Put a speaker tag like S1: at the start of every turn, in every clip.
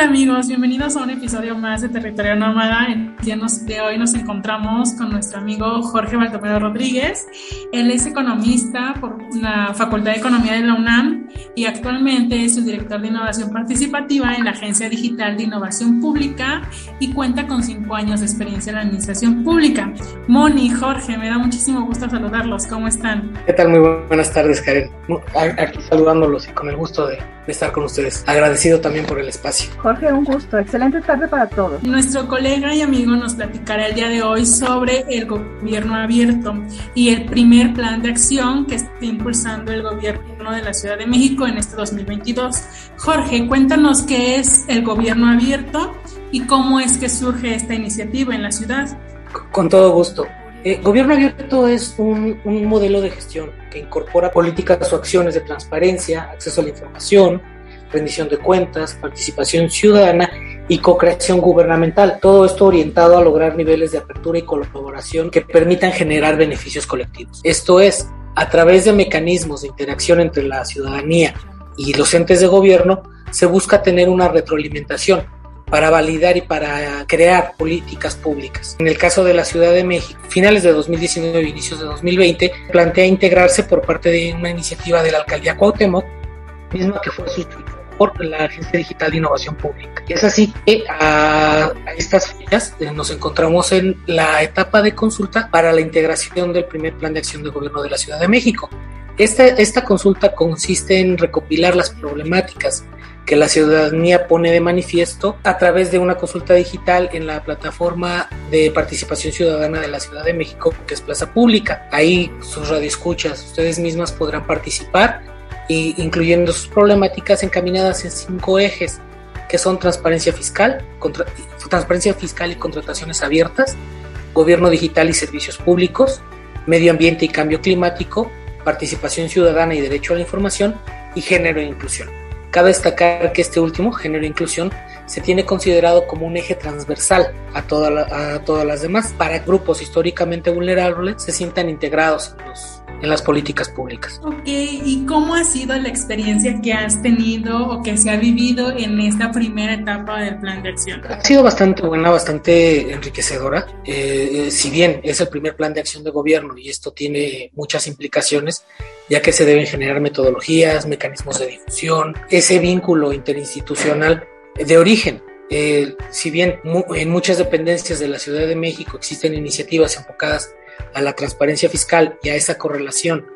S1: Hola amigos, bienvenidos a un episodio más de Territorio Nómada. El día de hoy nos encontramos con nuestro amigo Jorge Baldomero Rodríguez. Él es economista por la Facultad de Economía de la UNAM y actualmente es el director de innovación participativa en la Agencia Digital de Innovación Pública y cuenta con cinco años de experiencia en la administración pública. Moni, Jorge, me da muchísimo gusto saludarlos. ¿Cómo están?
S2: ¿Qué tal? Muy buenas tardes, Karen. Aquí saludándolos y con el gusto de estar con ustedes. Agradecido también por el espacio.
S3: Jorge, un gusto. Excelente tarde para todos.
S1: Nuestro colega y amigo nos platicará el día de hoy sobre el gobierno abierto y el primer plan de acción que está impulsando el gobierno de la Ciudad de México en este 2022. Jorge, cuéntanos qué es el gobierno abierto y cómo es que surge esta iniciativa en la ciudad.
S2: Con todo gusto. Eh, gobierno abierto es un, un modelo de gestión que incorpora políticas o acciones de transparencia, acceso a la información, rendición de cuentas, participación ciudadana y co-creación gubernamental. Todo esto orientado a lograr niveles de apertura y colaboración que permitan generar beneficios colectivos. Esto es, a través de mecanismos de interacción entre la ciudadanía y los entes de gobierno, se busca tener una retroalimentación para validar y para crear políticas públicas. En el caso de la Ciudad de México, finales de 2019 e inicios de 2020, plantea integrarse por parte de una iniciativa de la alcaldía Cuauhtémoc, misma que fue suscrita por la Agencia Digital de Innovación Pública. Es así que a, estas fechas eh, nos encontramos en la etapa de consulta para la integración del primer plan de acción de gobierno de la Ciudad de México. Esta, esta consulta consiste en recopilar las problemáticas que la ciudadanía pone de manifiesto a través de una consulta digital en la plataforma de participación ciudadana de la Ciudad de México, que es Plaza Pública. Ahí sus radioescuchas, ustedes mismas podrán participar incluyendo sus problemáticas encaminadas en cinco ejes, que son transparencia fiscal, transparencia fiscal y contrataciones abiertas, gobierno digital y servicios públicos, medio ambiente y cambio climático, participación ciudadana y derecho a la información, y género e inclusión. Cabe destacar que este último, género e inclusión, se tiene considerado como un eje transversal a, a todas las demás, para grupos históricamente vulnerables se sientan integrados en los en las políticas públicas.
S1: Ok, ¿y cómo ha sido la experiencia que has tenido o que se ha vivido en esta primera etapa del plan de acción?
S2: Ha sido bastante buena, bastante enriquecedora. Eh, eh, si bien es el primer plan de acción de gobierno y esto tiene muchas implicaciones, ya que se deben generar metodologías, mecanismos de difusión, ese vínculo interinstitucional de origen eh, si bien en muchas dependencias de la Ciudad de México existen iniciativas enfocadas a la transparencia fiscal y a esa correlación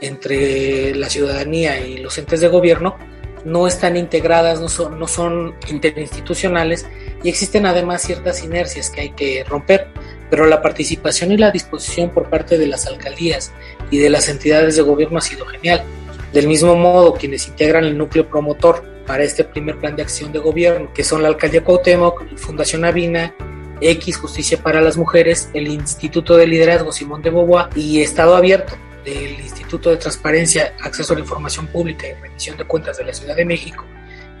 S2: entre la ciudadanía y los entes de gobierno, no están integradas, no son, no son interinstitucionales y existen además ciertas inercias que hay que romper, pero la participación y la disposición por parte de las alcaldías y de las entidades de gobierno ha sido genial. Del mismo modo, quienes integran el núcleo promotor para este primer plan de acción de gobierno, que son la Alcaldía Cuauhtémoc, Fundación Avina, X Justicia para las Mujeres, el Instituto de Liderazgo Simón de Beauvoir y Estado Abierto del Instituto de Transparencia, Acceso a la Información Pública y Rendición de Cuentas de la Ciudad de México,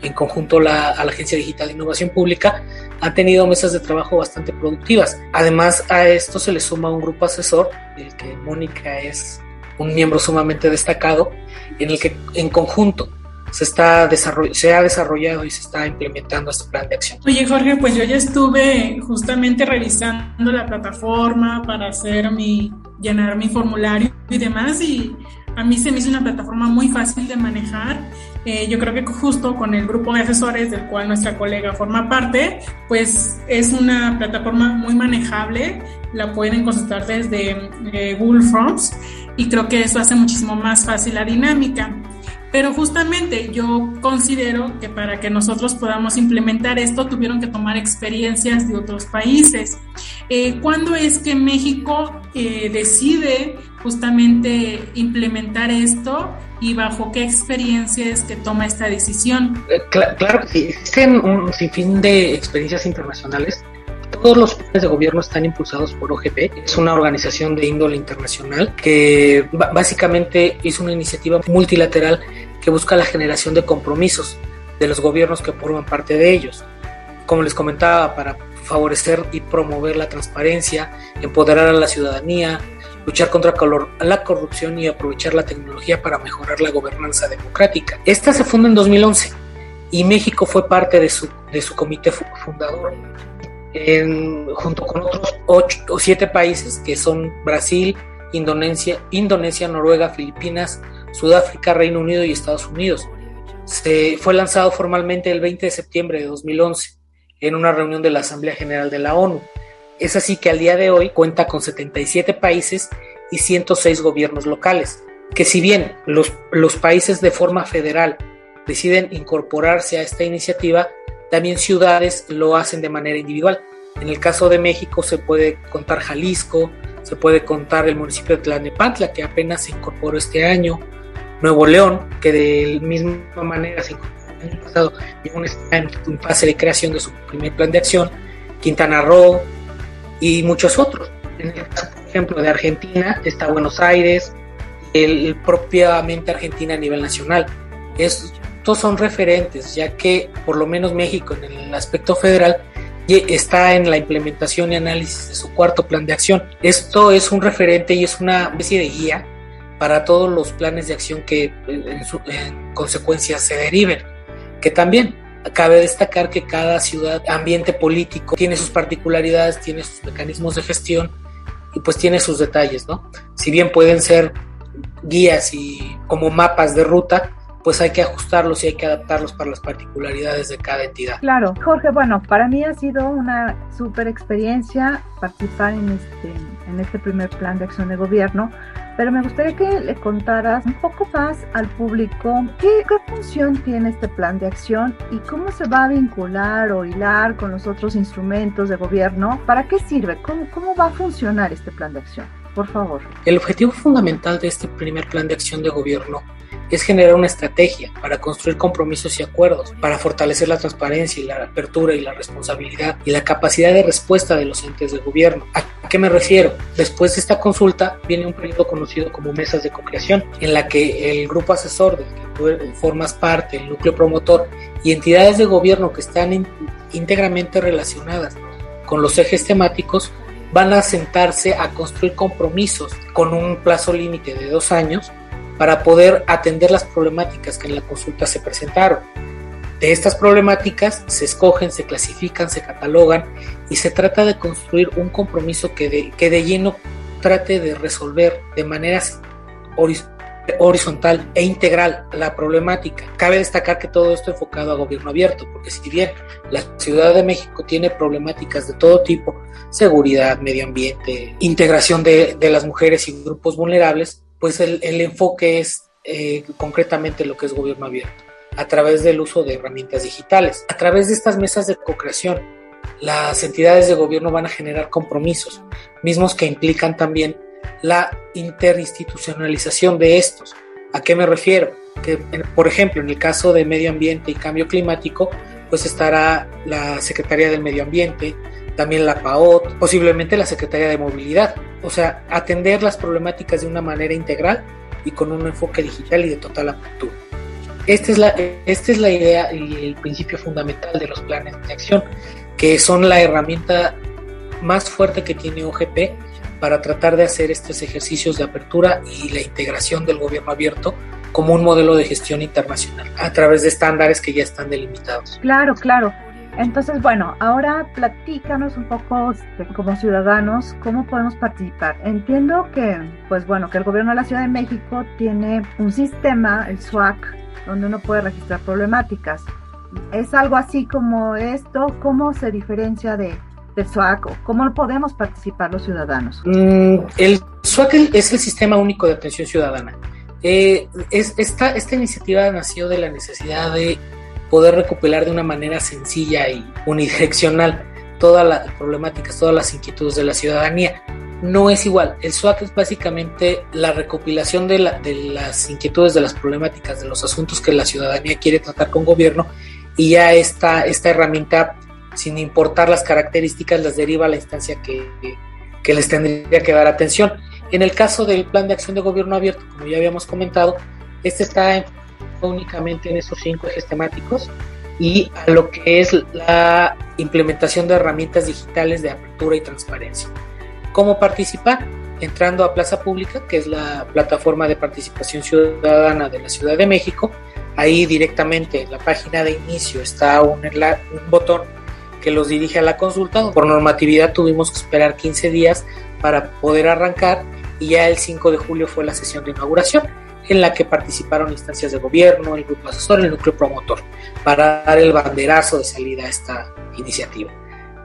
S2: en conjunto a la Agencia Digital de Innovación Pública, han tenido mesas de trabajo bastante productivas. Además, a esto se le suma un grupo asesor, del que Mónica es un miembro sumamente destacado, en el que en conjunto se, está se ha desarrollado y se está implementando este plan de acción.
S1: Oye Jorge, pues yo ya estuve justamente revisando la plataforma para hacer mi, llenar mi formulario y demás y a mí se me hizo una plataforma muy fácil de manejar. Eh, yo creo que justo con el grupo de asesores del cual nuestra colega forma parte, pues es una plataforma muy manejable. La pueden consultar desde eh, Google Forms y creo que eso hace muchísimo más fácil la dinámica. Pero justamente yo considero que para que nosotros podamos implementar esto tuvieron que tomar experiencias de otros países. Eh, ¿Cuándo es que México eh, decide justamente implementar esto y bajo qué experiencia es que toma esta decisión?
S2: Eh, claro que sí, existen un sinfín de experiencias internacionales. Todos los planes de gobierno están impulsados por OGP, es una organización de índole internacional que básicamente es una iniciativa multilateral que busca la generación de compromisos de los gobiernos que forman parte de ellos. Como les comentaba, para favorecer y promover la transparencia, empoderar a la ciudadanía, luchar contra la corrupción y aprovechar la tecnología para mejorar la gobernanza democrática. Esta se funda en 2011 y México fue parte de su, de su comité fundador, junto con otros ocho o siete países que son Brasil, Indonesia, Indonesia, Noruega, Filipinas, Sudáfrica, Reino Unido y Estados Unidos. Se fue lanzado formalmente el 20 de septiembre de 2011 en una reunión de la Asamblea General de la ONU. Es así que al día de hoy cuenta con 77 países y 106 gobiernos locales, que si bien los, los países de forma federal deciden incorporarse a esta iniciativa, también ciudades lo hacen de manera individual. En el caso de México se puede contar Jalisco, se puede contar el municipio de Tlanepantla, que apenas se incorporó este año, Nuevo León, que de la misma manera se el año pasado y aún está en fase de creación de su primer plan de acción, Quintana Roo y muchos otros. En el caso, por ejemplo, de Argentina está Buenos Aires, el, propiamente Argentina a nivel nacional. Estos son referentes, ya que por lo menos México en el aspecto federal está en la implementación y análisis de su cuarto plan de acción. Esto es un referente y es una especie de guía para todos los planes de acción que en, en consecuencia se deriven, que también cabe destacar que cada ciudad, ambiente político, tiene sus particularidades, tiene sus mecanismos de gestión y pues tiene sus detalles, ¿no? Si bien pueden ser guías y como mapas de ruta, pues hay que ajustarlos y hay que adaptarlos para las particularidades de cada entidad.
S3: Claro, Jorge, bueno, para mí ha sido una súper experiencia participar en este, en este primer plan de acción de gobierno, pero me gustaría que le contaras un poco más al público qué, qué función tiene este plan de acción y cómo se va a vincular o hilar con los otros instrumentos de gobierno, para qué sirve, cómo, cómo va a funcionar este plan de acción. Por favor.
S2: El objetivo fundamental de este primer plan de acción de gobierno es generar una estrategia para construir compromisos y acuerdos, para fortalecer la transparencia y la apertura y la responsabilidad y la capacidad de respuesta de los entes de gobierno. ¿A qué me refiero? Después de esta consulta viene un periodo conocido como mesas de co-creación, en la que el grupo asesor del que tú formas parte, el núcleo promotor y entidades de gobierno que están íntegramente relacionadas con los ejes temáticos van a sentarse a construir compromisos con un plazo límite de dos años para poder atender las problemáticas que en la consulta se presentaron. De estas problemáticas se escogen, se clasifican, se catalogan y se trata de construir un compromiso que de, que de lleno trate de resolver de manera horizontal e integral la problemática. Cabe destacar que todo esto enfocado a gobierno abierto, porque si bien la Ciudad de México tiene problemáticas de todo tipo, seguridad, medio ambiente, integración de, de las mujeres y grupos vulnerables, pues el, enfoque es eh, concretamente lo que es gobierno abierto, a través del uso de herramientas digitales. A través de estas mesas de co-creación, las entidades de gobierno van a generar compromisos, mismos que implican también la interinstitucionalización de estos. ¿A qué me refiero? Que, por ejemplo, en el caso de medio ambiente y cambio climático, pues estará la Secretaría del Medio Ambiente, también la PAOT, posiblemente la Secretaría de Movilidad. O sea, atender las problemáticas de una manera integral y con un enfoque digital y de total apertura. Esta es la, esta es la idea y el principio fundamental de los planes de acción, que son la herramienta más fuerte que tiene OGP para tratar de hacer estos ejercicios de apertura y la integración del gobierno abierto como un modelo de gestión internacional a través de estándares que ya están delimitados.
S3: Claro, claro. Entonces, bueno, ahora platícanos un poco este, como ciudadanos cómo podemos participar. Entiendo que, pues bueno, que el gobierno de la Ciudad de México tiene un sistema, el SWAC, donde uno puede registrar problemáticas. ¿Es algo así como esto? ¿Cómo se diferencia de, del SWAC o cómo podemos participar los ciudadanos?
S2: Mm, el SWAC es el Sistema Único de Atención Ciudadana. Eh, es, esta, esta iniciativa nació de la necesidad de poder recopilar de una manera sencilla y unidireccional todas las problemáticas, todas las inquietudes de la ciudadanía. No es igual, el SWAC es básicamente la recopilación de, las inquietudes, de las problemáticas, de los asuntos que la ciudadanía quiere tratar con gobierno y ya esta, esta herramienta, sin importar las características, las deriva a la instancia que, les tendría que dar atención. En el caso del plan de acción de gobierno abierto, como ya habíamos comentado, este está únicamente en esos cinco ejes temáticos y a lo que es la implementación de herramientas digitales de apertura y transparencia. ¿Cómo participar? Entrando a Plaza Pública, que es la plataforma de participación ciudadana de la Ciudad de México. ahí directamente en la página de inicio está un, un botón que los dirige a la consulta. Por normatividad tuvimos que esperar 15 días para poder arrancar y ya el 5 de julio fue la sesión de inauguración en la que participaron instancias de gobierno, el grupo asesor, el núcleo promotor, para dar el banderazo de salida a esta iniciativa.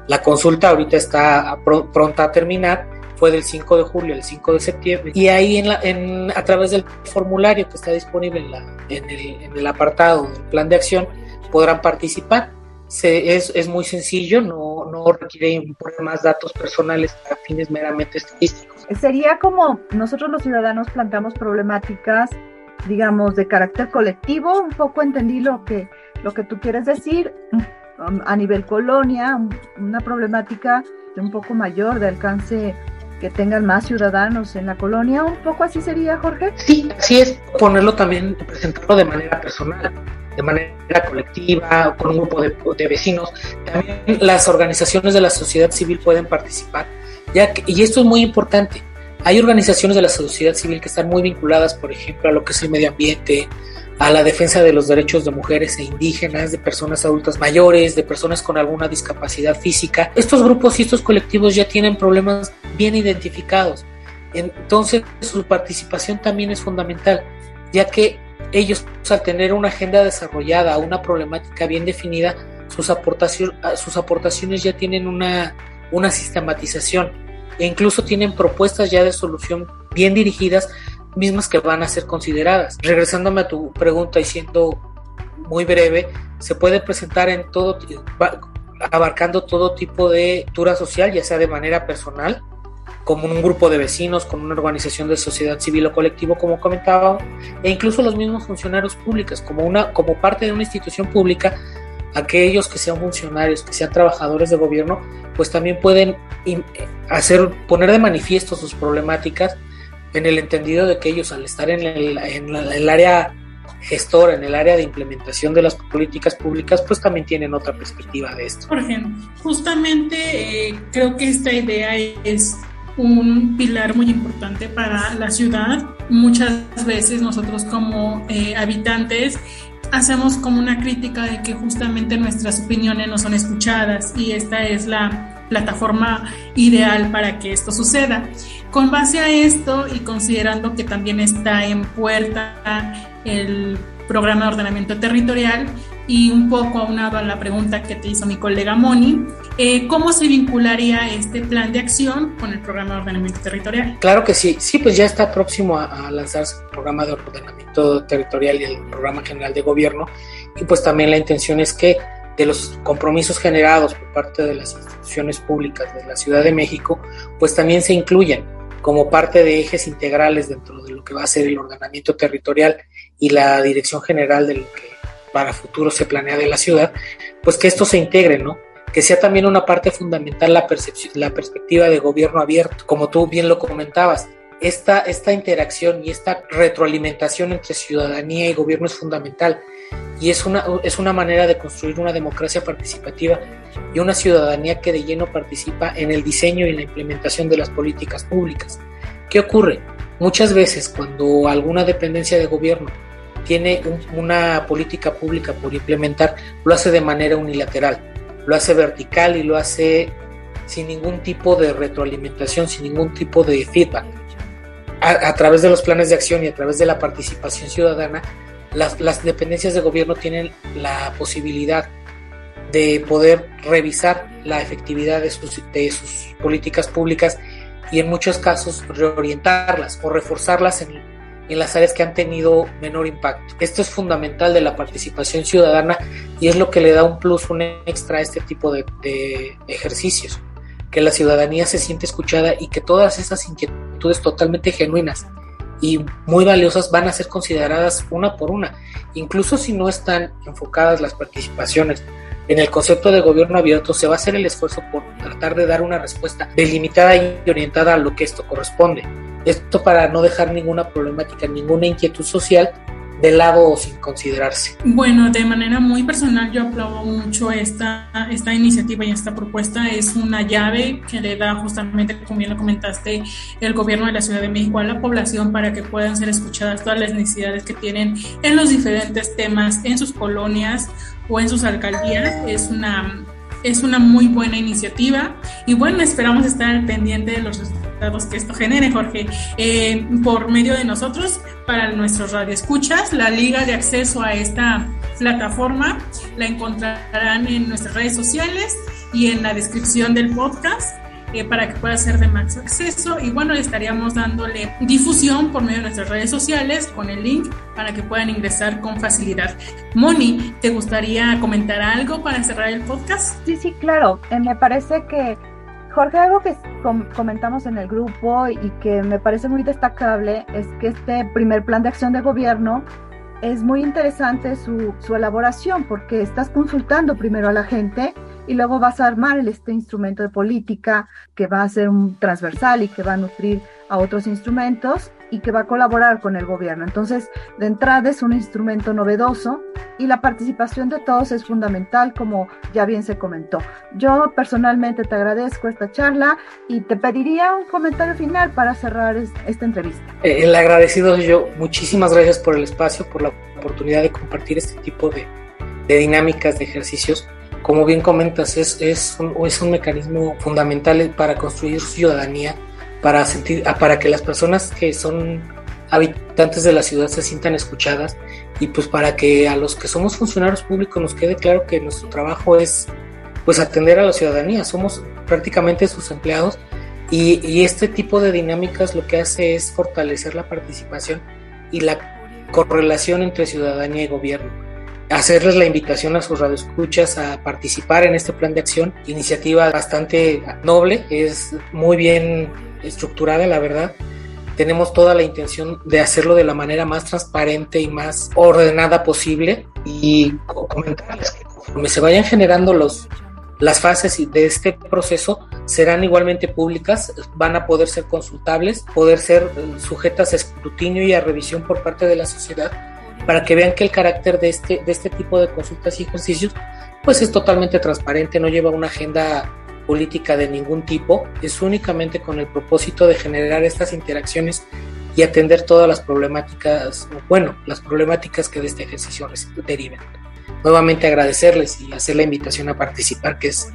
S2: La consulta ahorita está pronta a terminar, fue del 5 de julio al 5 de septiembre, y ahí en la, en, a través del formulario que está disponible en, la, en, el, en el apartado del plan de acción podrán participar se, es, es, muy sencillo, no, no requiere más datos personales para fines meramente estadísticos.
S3: Sería como nosotros los ciudadanos plantamos problemáticas, digamos, de carácter colectivo, un poco entendí lo que, lo que tú quieres decir, a nivel colonia, una problemática de un poco mayor, de alcance que tengan más ciudadanos en la colonia, un poco así sería, Jorge.
S2: Sí, así es, ponerlo también, presentarlo de manera personal de manera colectiva, con un grupo de, vecinos. También las organizaciones de la sociedad civil pueden participar. Ya y esto es muy importante. Hay organizaciones de la sociedad civil que están muy vinculadas, por ejemplo, a lo que es el medio ambiente, a la defensa de los derechos de mujeres e indígenas, de personas adultas mayores, de personas con alguna discapacidad física. Estos grupos y estos colectivos ya tienen problemas bien identificados. Entonces su participación también es fundamental, ya que ellos al tener una agenda desarrollada, una problemática bien definida, sus, sus aportaciones ya tienen una, una sistematización e incluso tienen propuestas ya de solución bien dirigidas, mismas que van a ser consideradas. Regresándome a tu pregunta y siendo muy breve, se puede presentar en todo, abarcando todo tipo de cultura social, ya sea de manera personal, como un grupo de vecinos, con una organización de sociedad civil o colectivo, como comentaba, e incluso los mismos funcionarios públicos, como, una, como parte de una institución pública, aquellos que sean funcionarios, que sean trabajadores de gobierno, pues también pueden hacer, poner de manifiesto sus problemáticas en el entendido de que ellos al estar en el, en el área gestora, en el área de implementación de las políticas públicas, pues también tienen otra perspectiva de esto.
S1: Por ejemplo, justamente eh, creo que esta idea es un pilar muy importante para la ciudad. Muchas veces nosotros como eh, habitantes hacemos como una crítica de que justamente nuestras opiniones no son escuchadas y esta es la plataforma ideal para que esto suceda. Con base a esto y considerando que también está en puerta el programa de ordenamiento territorial, y un poco aunado a la pregunta que te hizo mi colega Moni, eh, ¿cómo se vincularía este plan de acción con el programa de ordenamiento territorial?
S2: Claro que sí, sí, pues ya está próximo a, lanzarse el programa de ordenamiento territorial y el programa general de gobierno y pues también la intención es que de los compromisos generados por parte de las instituciones públicas de la Ciudad de México, pues también se incluyan como parte de ejes integrales dentro de lo que va a ser el ordenamiento territorial y la dirección general de lo que para futuro se planea de la ciudad, pues que esto se integre, ¿no? Que sea también una parte fundamental la, la perspectiva de gobierno abierto, como tú bien lo comentabas. Esta, esta interacción y esta retroalimentación entre ciudadanía y gobierno es fundamental y es una, es una manera de construir una democracia participativa y una ciudadanía que de lleno participa en el diseño y la implementación de las políticas públicas. ¿Qué ocurre? Muchas veces cuando alguna dependencia de gobierno tiene una política pública por implementar, lo hace de manera unilateral, lo hace vertical y lo hace sin ningún tipo de retroalimentación, sin ningún tipo de feedback. A, través de los planes de acción y a través de la participación ciudadana, las, dependencias de gobierno tienen la posibilidad de poder revisar la efectividad de sus, de políticas públicas y en muchos casos reorientarlas o reforzarlas en, las áreas que han tenido menor impacto. Esto es fundamental de la participación ciudadana y es lo que le da un plus, un extra a este tipo de, ejercicios, que la ciudadanía se siente escuchada y que todas esas inquietudes totalmente genuinas y muy valiosas van a ser consideradas una por una, incluso si no están enfocadas las participaciones. En el concepto de gobierno abierto se va a hacer el esfuerzo por tratar de dar una respuesta delimitada y orientada a lo que esto corresponde. Esto para no dejar ninguna problemática, ninguna inquietud social de lado o sin considerarse?
S1: Bueno, de manera muy personal yo aplaudo mucho esta, esta iniciativa y esta propuesta. Es una llave que le da justamente, como bien lo comentaste, el gobierno de la Ciudad de México a la población para que puedan ser escuchadas todas las necesidades que tienen en los diferentes temas en sus colonias o en sus alcaldías. Es una es una muy buena iniciativa y bueno, esperamos estar al pendiente de los resultados que esto genere, Jorge. Eh, por medio de nosotros, para nuestros radioescuchas, la liga de acceso a esta plataforma la encontrarán en nuestras redes sociales y en la descripción del podcast. Eh, para que pueda ser de más acceso y bueno, estaríamos dándole difusión por medio de nuestras redes sociales con el link para que puedan ingresar con facilidad. Moni, ¿te gustaría comentar algo para cerrar el podcast?
S3: Sí, sí, claro. Eh, me parece que Jorge, algo que comentamos en el grupo y que me parece muy destacable es que este primer plan de acción de gobierno es muy interesante su, su elaboración porque estás consultando primero a la gente y luego vas a armar este instrumento de política que va a ser un transversal y que va a nutrir a otros instrumentos y que va a colaborar con el gobierno. Entonces, de entrada es un instrumento novedoso y la participación de todos es fundamental, como ya bien se comentó. Yo personalmente te agradezco esta charla y te pediría un comentario final para cerrar esta entrevista.
S2: Eh, el agradecido yo. Muchísimas gracias por el espacio, por la oportunidad de compartir este tipo de, de dinámicas, de ejercicios como bien comentas, es, es, un, es un mecanismo fundamental para construir ciudadanía, para, sentir, ah, para que las personas que son habitantes de la ciudad se sientan escuchadas y pues para que a los que somos funcionarios públicos nos quede claro que nuestro trabajo es pues atender a la ciudadanía, somos prácticamente sus empleados y, y este tipo de dinámicas lo que hace es fortalecer la participación y la correlación entre ciudadanía y gobierno hacerles la invitación a sus radioescuchas a participar en este plan de acción, iniciativa bastante noble, es muy bien estructurada, la verdad. Tenemos toda la intención de hacerlo de la manera más transparente y más ordenada posible y comentarles que conforme se vayan generando los, las fases de este proceso serán igualmente públicas, van a poder ser consultables, poder ser sujetas a escrutinio y a revisión por parte de la sociedad para que vean que el carácter de este, de este tipo de consultas y ejercicios pues es totalmente transparente, no lleva una agenda política de ningún tipo, es únicamente con el propósito de generar estas interacciones y atender todas las problemáticas, bueno, las problemáticas que de este ejercicio deriven. Nuevamente agradecerles y hacer la invitación a participar, que es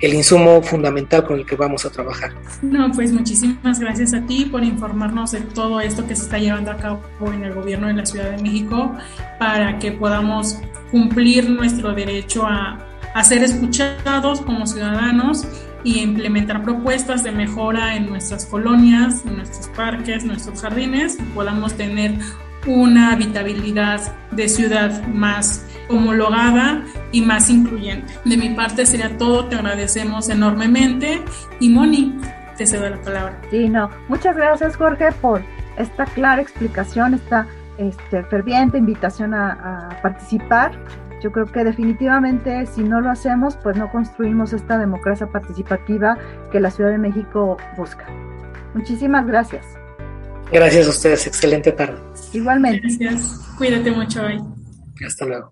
S2: el insumo fundamental con el que vamos a trabajar.
S1: No, pues muchísimas gracias a ti por informarnos de todo esto que se está llevando a cabo en el gobierno de la Ciudad de México para que podamos cumplir nuestro derecho a, a ser escuchados como ciudadanos y implementar propuestas de mejora en nuestras colonias, en nuestros parques, nuestros jardines, y podamos tener una habitabilidad de ciudad más homologada y más incluyente. De mi parte sería todo, te agradecemos enormemente y Moni, te cedo la palabra.
S3: Sí, no, muchas gracias Jorge por esta clara explicación, esta este, ferviente invitación a, a participar. Yo creo que definitivamente si no lo hacemos, pues no construimos esta democracia participativa que la Ciudad de México busca. Muchísimas gracias.
S2: Gracias a ustedes, excelente tarde.
S3: Igualmente.
S1: Gracias, cuídate mucho hoy.
S2: Hasta luego.